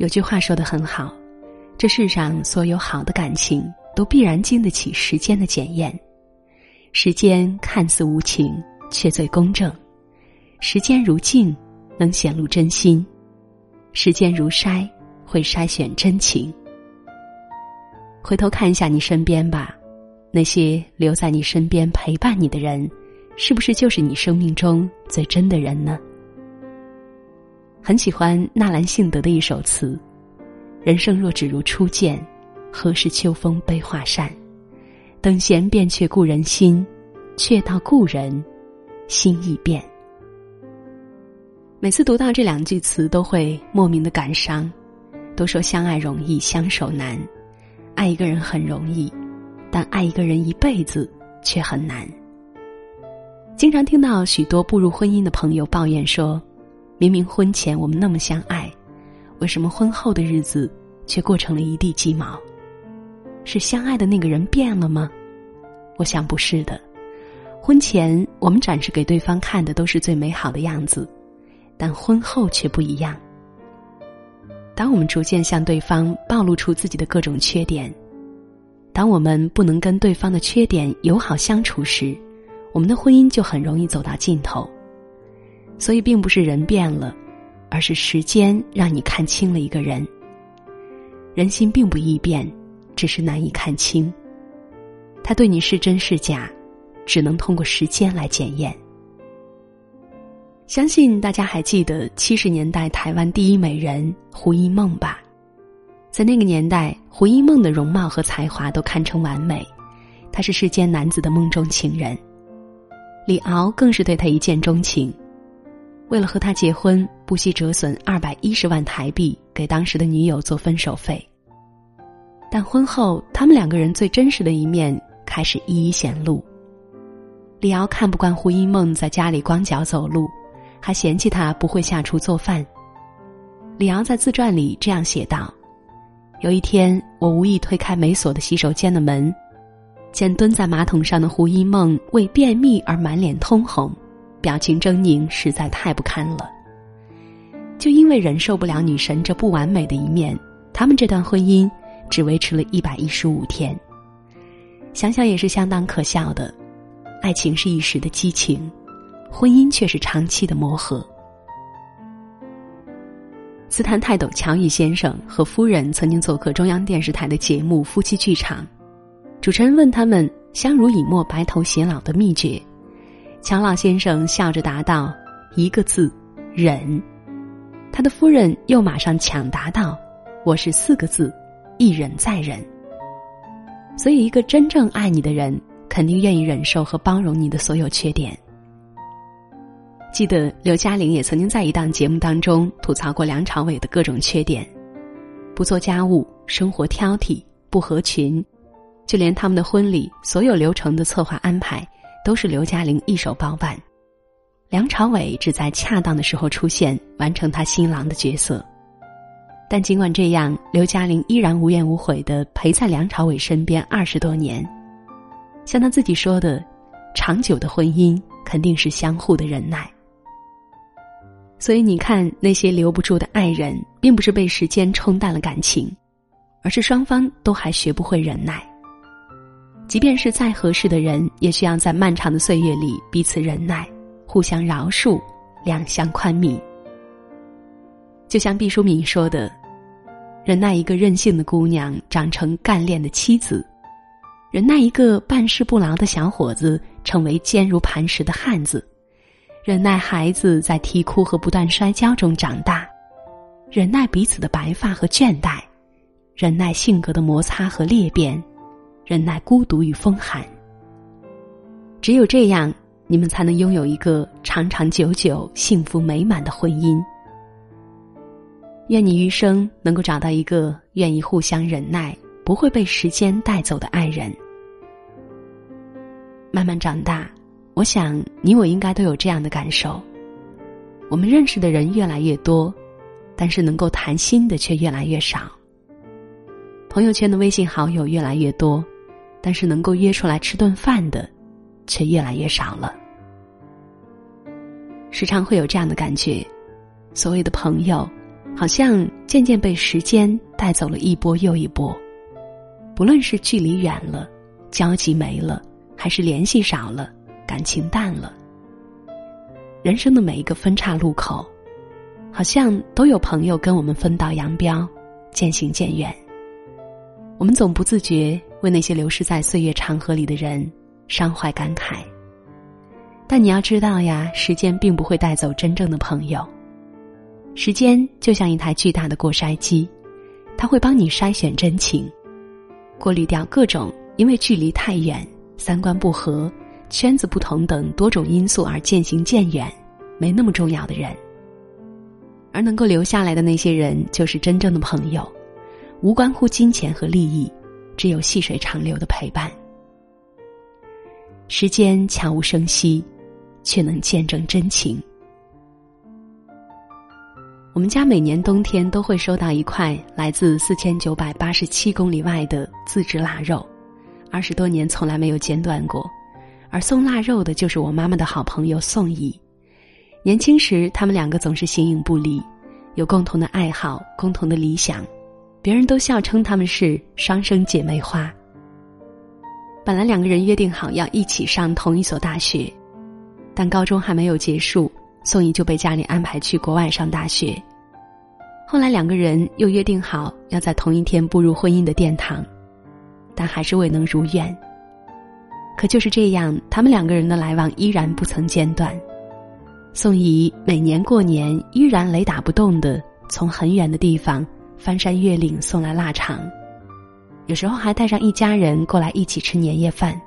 有句话说的很好，这世上所有好的感情都必然经得起时间的检验。时间看似无情，却最公正；时间如镜，能显露真心；时间如筛，会筛选真情。回头看一下你身边吧，那些留在你身边陪伴你的人，是不是就是你生命中最真的人呢？很喜欢纳兰性德的一首词：“人生若只如初见，何事秋风悲画扇？等闲变却故人心，却道故人心易变。”每次读到这两句词，都会莫名的感伤。都说相爱容易相守难，爱一个人很容易，但爱一个人一辈子却很难。经常听到许多步入婚姻的朋友抱怨说。明明婚前我们那么相爱，为什么婚后的日子却过成了一地鸡毛？是相爱的那个人变了吗？我想不是的。婚前我们展示给对方看的都是最美好的样子，但婚后却不一样。当我们逐渐向对方暴露出自己的各种缺点，当我们不能跟对方的缺点友好相处时，我们的婚姻就很容易走到尽头。所以，并不是人变了，而是时间让你看清了一个人。人心并不易变，只是难以看清。他对你是真是假，只能通过时间来检验。相信大家还记得七十年代台湾第一美人胡因梦吧？在那个年代，胡因梦的容貌和才华都堪称完美，她是世间男子的梦中情人。李敖更是对她一见钟情。为了和他结婚，不惜折损二百一十万台币给当时的女友做分手费。但婚后，他们两个人最真实的一面开始一一显露。李敖看不惯胡因梦在家里光脚走路，还嫌弃她不会下厨做饭。李敖在自传里这样写道：“有一天，我无意推开没锁的洗手间的门，见蹲在马桶上的胡因梦为便秘而满脸通红。”表情狰狞，实在太不堪了。就因为忍受不了女神这不完美的一面，他们这段婚姻只维持了一百一十五天。想想也是相当可笑的。爱情是一时的激情，婚姻却是长期的磨合。斯坦泰斗乔伊先生和夫人曾经做客中央电视台的节目《夫妻剧场》，主持人问他们相濡以沫、白头偕老的秘诀。乔老先生笑着答道：“一个字，忍。”他的夫人又马上抢答道：“我是四个字，一忍再忍。”所以，一个真正爱你的人，肯定愿意忍受和包容你的所有缺点。记得刘嘉玲也曾经在一档节目当中吐槽过梁朝伟的各种缺点：不做家务、生活挑剔、不合群，就连他们的婚礼所有流程的策划安排。都是刘嘉玲一手包办，梁朝伟只在恰当的时候出现，完成他新郎的角色。但尽管这样，刘嘉玲依然无怨无悔的陪在梁朝伟身边二十多年。像他自己说的，长久的婚姻肯定是相互的忍耐。所以你看，那些留不住的爱人，并不是被时间冲淡了感情，而是双方都还学不会忍耐。即便是再合适的人，也需要在漫长的岁月里彼此忍耐，互相饶恕，两相宽悯。就像毕淑敏说的：“忍耐一个任性的姑娘长成干练的妻子，忍耐一个办事不牢的小伙子成为坚如磐石的汉子，忍耐孩子在啼哭和不断摔跤中长大，忍耐彼此的白发和倦怠，忍耐性格的摩擦和裂变。”忍耐孤独与风寒，只有这样，你们才能拥有一个长长久久、幸福美满的婚姻。愿你余生能够找到一个愿意互相忍耐、不会被时间带走的爱人。慢慢长大，我想你我应该都有这样的感受：我们认识的人越来越多，但是能够谈心的却越来越少。朋友圈的微信好友越来越多。但是能够约出来吃顿饭的，却越来越少了。时常会有这样的感觉：所谓的朋友，好像渐渐被时间带走了一波又一波。不论是距离远了，交集没了，还是联系少了，感情淡了，人生的每一个分岔路口，好像都有朋友跟我们分道扬镳，渐行渐远。我们总不自觉为那些流失在岁月长河里的人伤怀感慨。但你要知道呀，时间并不会带走真正的朋友。时间就像一台巨大的过筛机，它会帮你筛选真情。过滤掉各种因为距离太远、三观不合、圈子不同等多种因素而渐行渐远、没那么重要的人，而能够留下来的那些人，就是真正的朋友，无关乎金钱和利益，只有细水长流的陪伴。时间悄无声息，却能见证真情。我们家每年冬天都会收到一块来自四千九百八十七公里外的自制腊肉，二十多年从来没有间断过。而送腊肉的就是我妈妈的好朋友宋怡。年轻时，他们两个总是形影不离，有共同的爱好、共同的理想，别人都笑称他们是双生姐妹花。本来两个人约定好要一起上同一所大学，但高中还没有结束。宋怡就被家里安排去国外上大学。后来两个人又约定好要在同一天步入婚姻的殿堂，但还是未能如愿。可就是这样，他们两个人的来往依然不曾间断。宋怡每年过年依然雷打不动的从很远的地方翻山越岭送来腊肠，有时候还带上一家人过来一起吃年夜饭。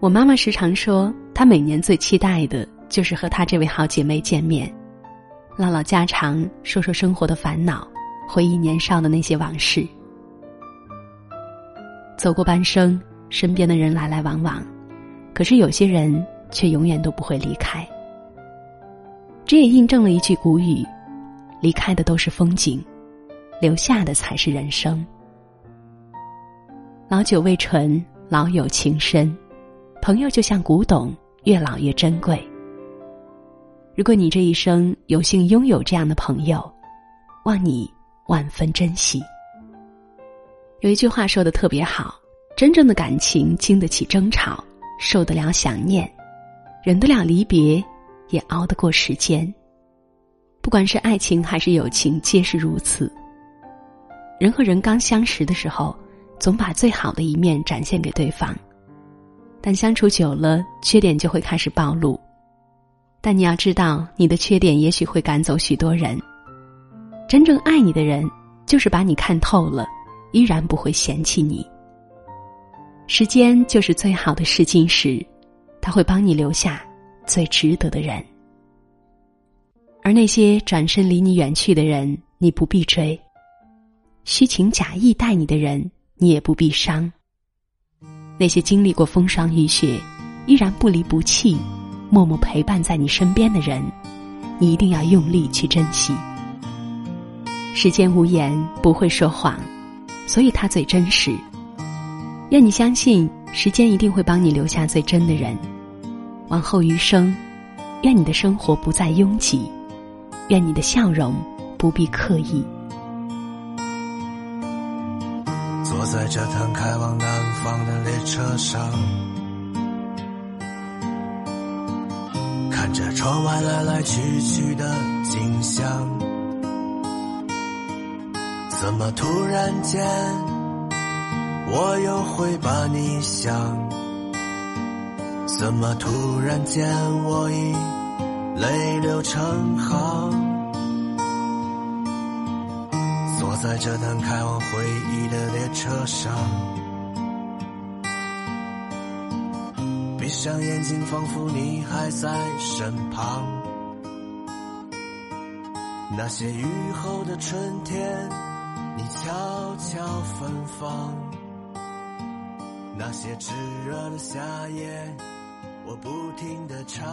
我妈妈时常说，她每年最期待的。就是和她这位好姐妹见面，唠唠家常，说说生活的烦恼，回忆年少的那些往事。走过半生，身边的人来来往往，可是有些人却永远都不会离开。这也印证了一句古语：离开的都是风景，留下的才是人生。老酒未醇，老友情深，朋友就像古董，越老越珍贵。如果你这一生有幸拥有这样的朋友，望你万分珍惜。有一句话说的特别好：真正的感情经得起争吵，受得了想念，忍得了离别，也熬得过时间。不管是爱情还是友情，皆是如此。人和人刚相识的时候，总把最好的一面展现给对方，但相处久了，缺点就会开始暴露。但你要知道，你的缺点也许会赶走许多人。真正爱你的人，就是把你看透了，依然不会嫌弃你。时间就是最好的试金石，他会帮你留下最值得的人。而那些转身离你远去的人，你不必追；虚情假意待你的人，你也不必伤。那些经历过风霜雨雪，依然不离不弃。默默陪伴在你身边的人，你一定要用力去珍惜。时间无言，不会说谎，所以它最真实。愿你相信，时间一定会帮你留下最真的人。往后余生，愿你的生活不再拥挤，愿你的笑容不必刻意。坐在这趟开往南方的列车上。看着窗外来来去去的景象，怎么突然间我又会把你想？怎么突然间我已泪流成行？坐在这趟开往回忆的列车上。闭上眼睛，仿佛你还在身旁。那些雨后的春天，你悄悄芬芳。那些炙热的夏夜，我不停的唱。